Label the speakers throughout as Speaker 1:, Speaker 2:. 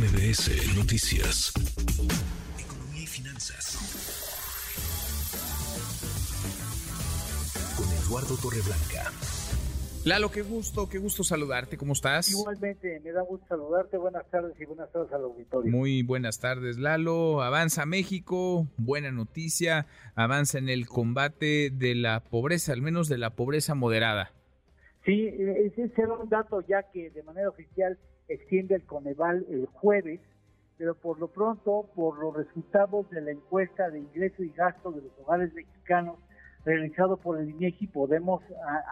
Speaker 1: MBS Noticias. Economía y finanzas. Con Eduardo Torreblanca.
Speaker 2: Lalo, qué gusto, qué gusto saludarte. ¿Cómo estás?
Speaker 3: Igualmente, me da gusto saludarte. Buenas tardes y buenas tardes al auditorio.
Speaker 2: Muy buenas tardes, Lalo. Avanza México, buena noticia. Avanza en el combate de la pobreza, al menos de la pobreza moderada.
Speaker 3: Sí, ese será un dato ya que de manera oficial extiende el Coneval el jueves, pero por lo pronto, por los resultados de la encuesta de ingreso y gasto de los hogares mexicanos realizado por el INEGI, podemos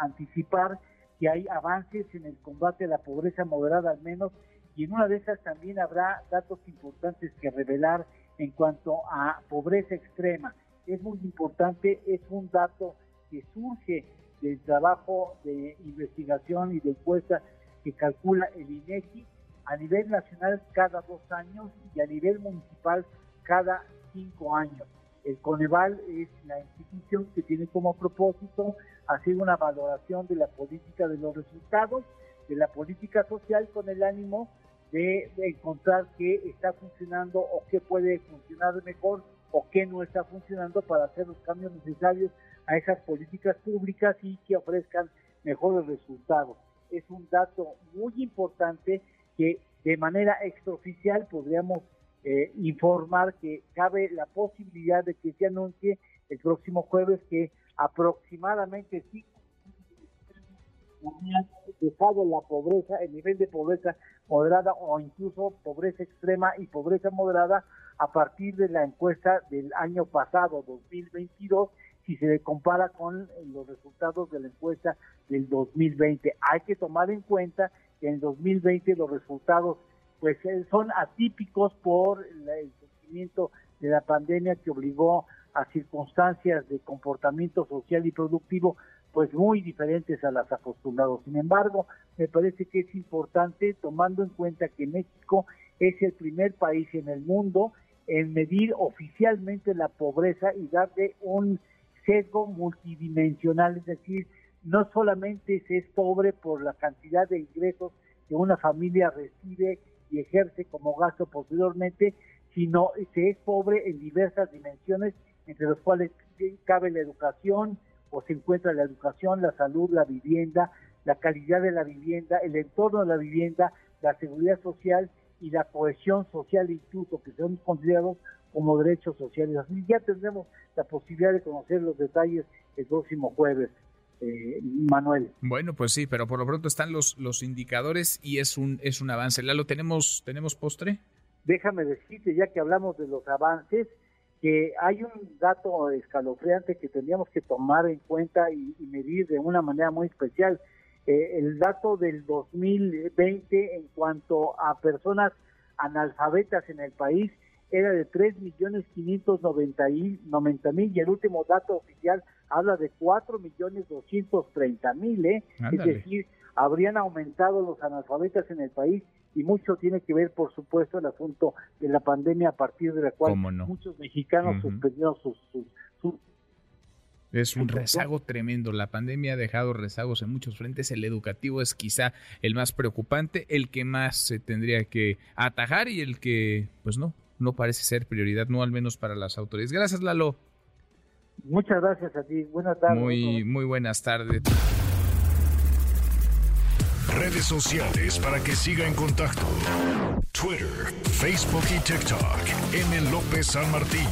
Speaker 3: anticipar que hay avances en el combate a la pobreza moderada al menos, y en una de esas también habrá datos importantes que revelar en cuanto a pobreza extrema. Es muy importante, es un dato que surge del trabajo de investigación y de encuesta que calcula el INEGI a nivel nacional cada dos años y a nivel municipal cada cinco años. El Coneval es la institución que tiene como propósito hacer una valoración de la política de los resultados, de la política social con el ánimo de, encontrar qué está funcionando o qué puede funcionar mejor o qué no está funcionando para hacer los cambios necesarios a esas políticas públicas y que ofrezcan mejores resultados. Es un dato muy importante que de manera extraoficial podríamos eh, informar que cabe la posibilidad de que se anuncie el próximo jueves que aproximadamente sí dejado la pobreza, el nivel de pobreza moderada o incluso pobreza extrema y pobreza moderada a partir de la encuesta del año pasado, 2022, si se compara con los resultados de la encuesta del 2020. Hay que tomar en cuenta que en 2020 los resultados pues eh, son atípicos por el surgimiento de la pandemia que obligó a circunstancias de comportamiento social y productivo pues muy diferentes a las acostumbrados. Sin embargo, me parece que es importante tomando en cuenta que México es el primer país en el mundo en medir oficialmente la pobreza y darle un sesgo multidimensional, es decir, no solamente se es pobre por la cantidad de ingresos que una familia recibe y ejerce como gasto posteriormente, sino se es pobre en diversas dimensiones, entre las cuales cabe la educación, o se encuentra la educación, la salud, la vivienda, la calidad de la vivienda, el entorno de la vivienda, la seguridad social y la cohesión social incluso, que son considerados como derechos sociales. Así ya tendremos la posibilidad de conocer los detalles el próximo jueves. Eh, Manuel.
Speaker 2: Bueno, pues sí, pero por lo pronto están los, los indicadores y es un, es un avance. Lalo, ¿tenemos, ¿tenemos postre?
Speaker 3: Déjame decirte, ya que hablamos de los avances, que hay un dato escalofriante que tendríamos que tomar en cuenta y, medir de una manera muy especial. Eh, el dato del 2020 en cuanto a personas analfabetas en el país era de 3.590.000 y el último dato oficial habla de 4.230.000, ¿eh? es decir, habrían aumentado los analfabetas en el país y mucho tiene que ver, por supuesto, el asunto de la pandemia a partir de la cual muchos mexicanos suspendieron sus,
Speaker 2: es un rezago tremendo. La pandemia ha dejado rezagos en muchos frentes. El educativo es quizá el más preocupante, el que más se tendría que atajar y el que, pues no, no parece ser prioridad, no al menos para las autoridades. Gracias, Lalo.
Speaker 3: Muchas gracias a ti. Buenas tardes.
Speaker 2: Muy, muy buenas tardes.
Speaker 1: Redes sociales para que siga en contacto: Twitter, Facebook y TikTok. M. López San Martín.